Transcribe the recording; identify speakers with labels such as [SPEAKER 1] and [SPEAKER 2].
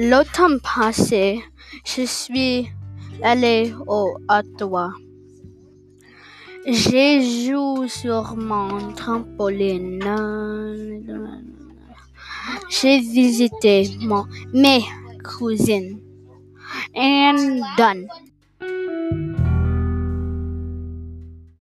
[SPEAKER 1] L'automne passé, je suis allé au Ottawa. J'ai joué sur mon trampoline. J'ai visité mon, mes cousines. And done.